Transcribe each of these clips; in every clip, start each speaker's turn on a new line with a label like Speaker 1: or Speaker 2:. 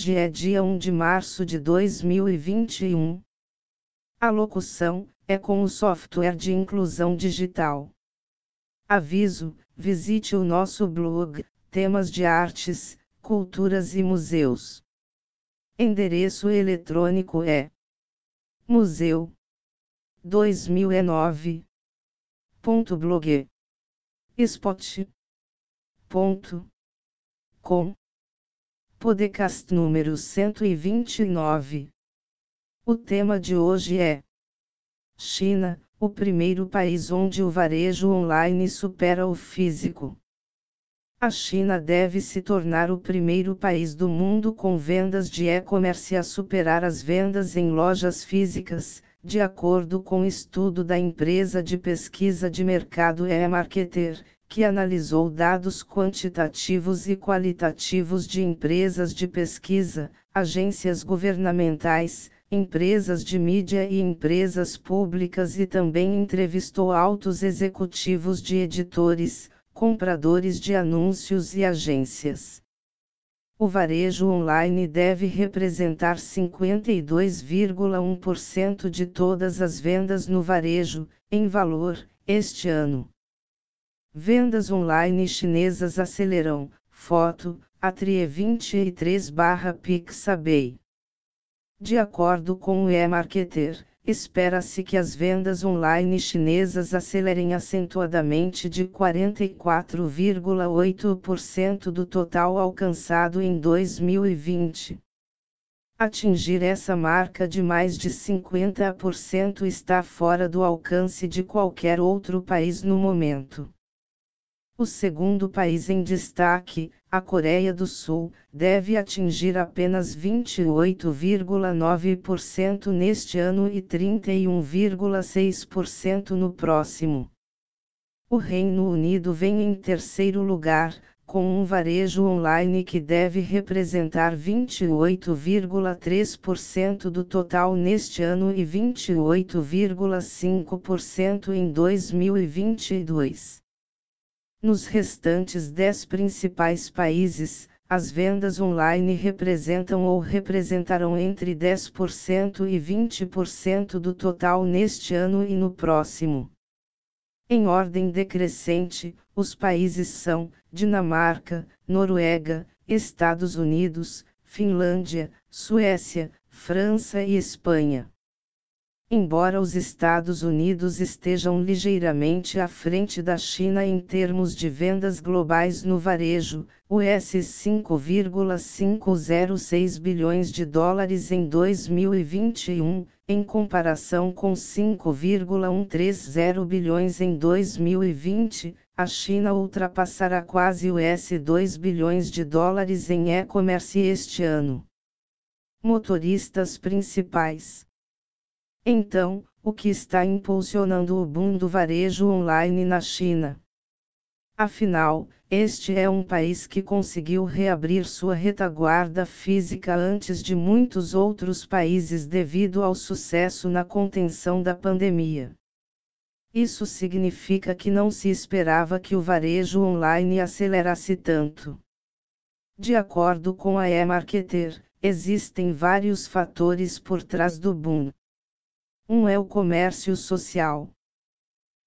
Speaker 1: Hoje é dia 1 de março de 2021. A locução é com o software de inclusão digital. Aviso: visite o nosso blog, temas de artes, culturas e museus. Endereço eletrônico é museu 2009.blog spot.com Podcast número 129 O tema de hoje é China, o primeiro país onde o varejo online supera o físico. A China deve se tornar o primeiro país do mundo com vendas de e-commerce a superar as vendas em lojas físicas, de acordo com estudo da empresa de pesquisa de mercado eMarketer, que analisou dados quantitativos e qualitativos de empresas de pesquisa, agências governamentais, empresas de mídia e empresas públicas e também entrevistou altos executivos de editores, compradores de anúncios e agências. O varejo online deve representar 52,1% de todas as vendas no varejo, em valor, este ano. Vendas online chinesas aceleram. Foto, Atrie 23/Pixabay. De acordo com o e-marketer, espera-se que as vendas online chinesas acelerem acentuadamente de 44,8% do total alcançado em 2020. Atingir essa marca de mais de 50% está fora do alcance de qualquer outro país no momento. O segundo país em destaque, a Coreia do Sul, deve atingir apenas 28,9% neste ano e 31,6% no próximo. O Reino Unido vem em terceiro lugar, com um varejo online que deve representar 28,3% do total neste ano e 28,5% em 2022. Nos restantes 10 principais países, as vendas online representam ou representarão entre 10% e 20% do total neste ano e no próximo. Em ordem decrescente, os países são Dinamarca, Noruega, Estados Unidos, Finlândia, Suécia, França e Espanha. Embora os Estados Unidos estejam ligeiramente à frente da China em termos de vendas globais no varejo, US 5,506 bilhões de dólares em 2021, em comparação com 5,130 bilhões em 2020, a China ultrapassará quase US 2 bilhões de dólares em e-commerce este ano. Motoristas principais então, o que está impulsionando o boom do varejo online na China? Afinal, este é um país que conseguiu reabrir sua retaguarda física antes de muitos outros países devido ao sucesso na contenção da pandemia. Isso significa que não se esperava que o varejo online acelerasse tanto. De acordo com a eMarketer, existem vários fatores por trás do boom. Um é o comércio social.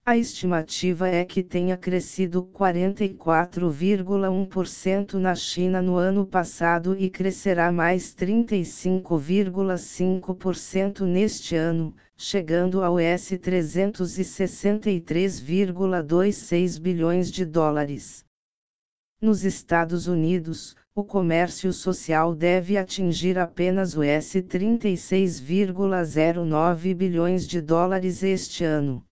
Speaker 1: A estimativa é que tenha crescido 44,1% na China no ano passado e crescerá mais 35,5% neste ano, chegando ao S 363,26 bilhões de dólares. Nos Estados Unidos, o comércio social deve atingir apenas o S 36,09 bilhões de dólares este ano.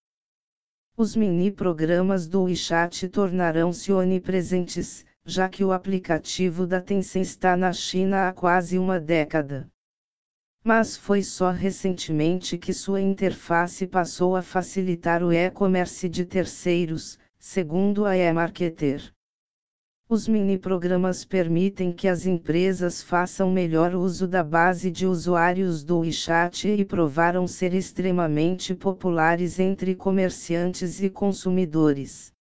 Speaker 1: Os mini-programas do WeChat tornarão-se onipresentes, já que o aplicativo da Tencent está na China há quase uma década. Mas foi só recentemente que sua interface passou a facilitar o e-commerce de terceiros, segundo a eMarketer. Os mini-programas permitem que as empresas façam melhor uso da base de usuários do WeChat e provaram ser extremamente populares entre comerciantes e consumidores.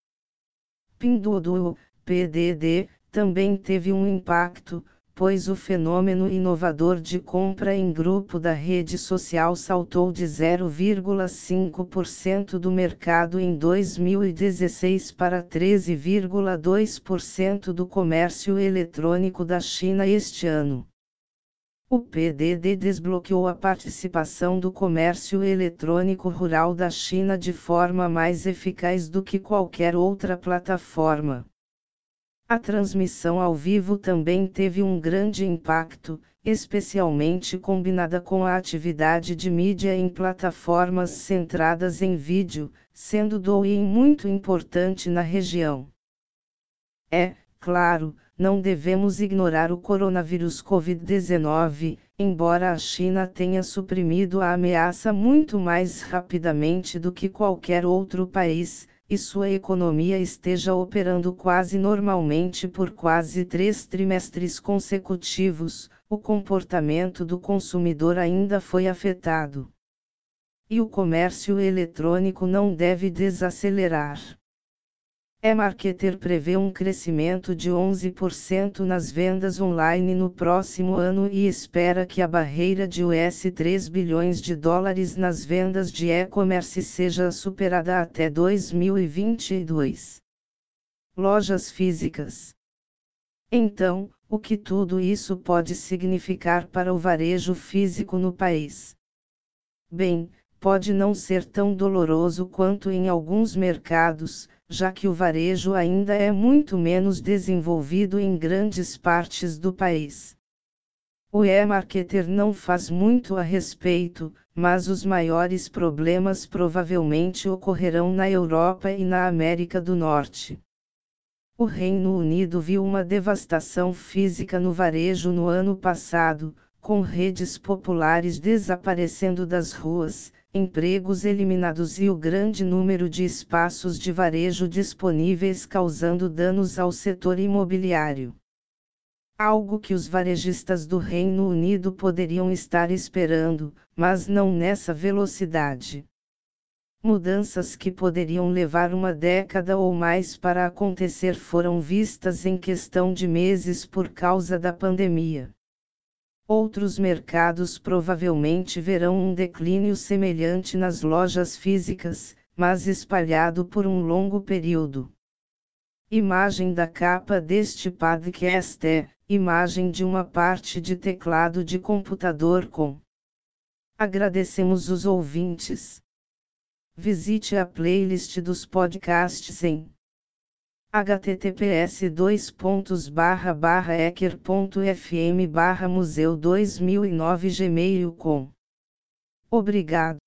Speaker 1: Pinduoduo, PDD, também teve um impacto, pois o fenômeno inovador de compra em grupo da rede social saltou de 0,5% do mercado em 2016 para 13,2% do comércio eletrônico da China este ano. O PDD desbloqueou a participação do comércio eletrônico rural da China de forma mais eficaz do que qualquer outra plataforma. A transmissão ao vivo também teve um grande impacto, especialmente combinada com a atividade de mídia em plataformas centradas em vídeo, sendo Douyin muito importante na região. É, claro, não devemos ignorar o coronavírus Covid-19, embora a China tenha suprimido a ameaça muito mais rapidamente do que qualquer outro país, e sua economia esteja operando quase normalmente por quase três trimestres consecutivos, o comportamento do consumidor ainda foi afetado. E o comércio eletrônico não deve desacelerar. E-Marketer prevê um crescimento de 11% nas vendas online no próximo ano e espera que a barreira de US 3 bilhões de dólares nas vendas de e-commerce seja superada até 2022. Lojas físicas. Então, o que tudo isso pode significar para o varejo físico no país? Bem, pode não ser tão doloroso quanto em alguns mercados já que o varejo ainda é muito menos desenvolvido em grandes partes do país. O e-marketer não faz muito a respeito, mas os maiores problemas provavelmente ocorrerão na Europa e na América do Norte. O Reino Unido viu uma devastação física no varejo no ano passado, com redes populares desaparecendo das ruas, empregos eliminados e o grande número de espaços de varejo disponíveis causando danos ao setor imobiliário. Algo que os varejistas do Reino Unido poderiam estar esperando, mas não nessa velocidade. Mudanças que poderiam levar uma década ou mais para acontecer foram vistas em questão de meses por causa da pandemia. Outros mercados provavelmente verão um declínio semelhante nas lojas físicas, mas espalhado por um longo período. Imagem da capa deste podcast é imagem de uma parte de teclado de computador com. Agradecemos os ouvintes. Visite a playlist dos podcasts em https dois pontos barra barra ecker.fm barra museu 2009 gmail com Obrigado.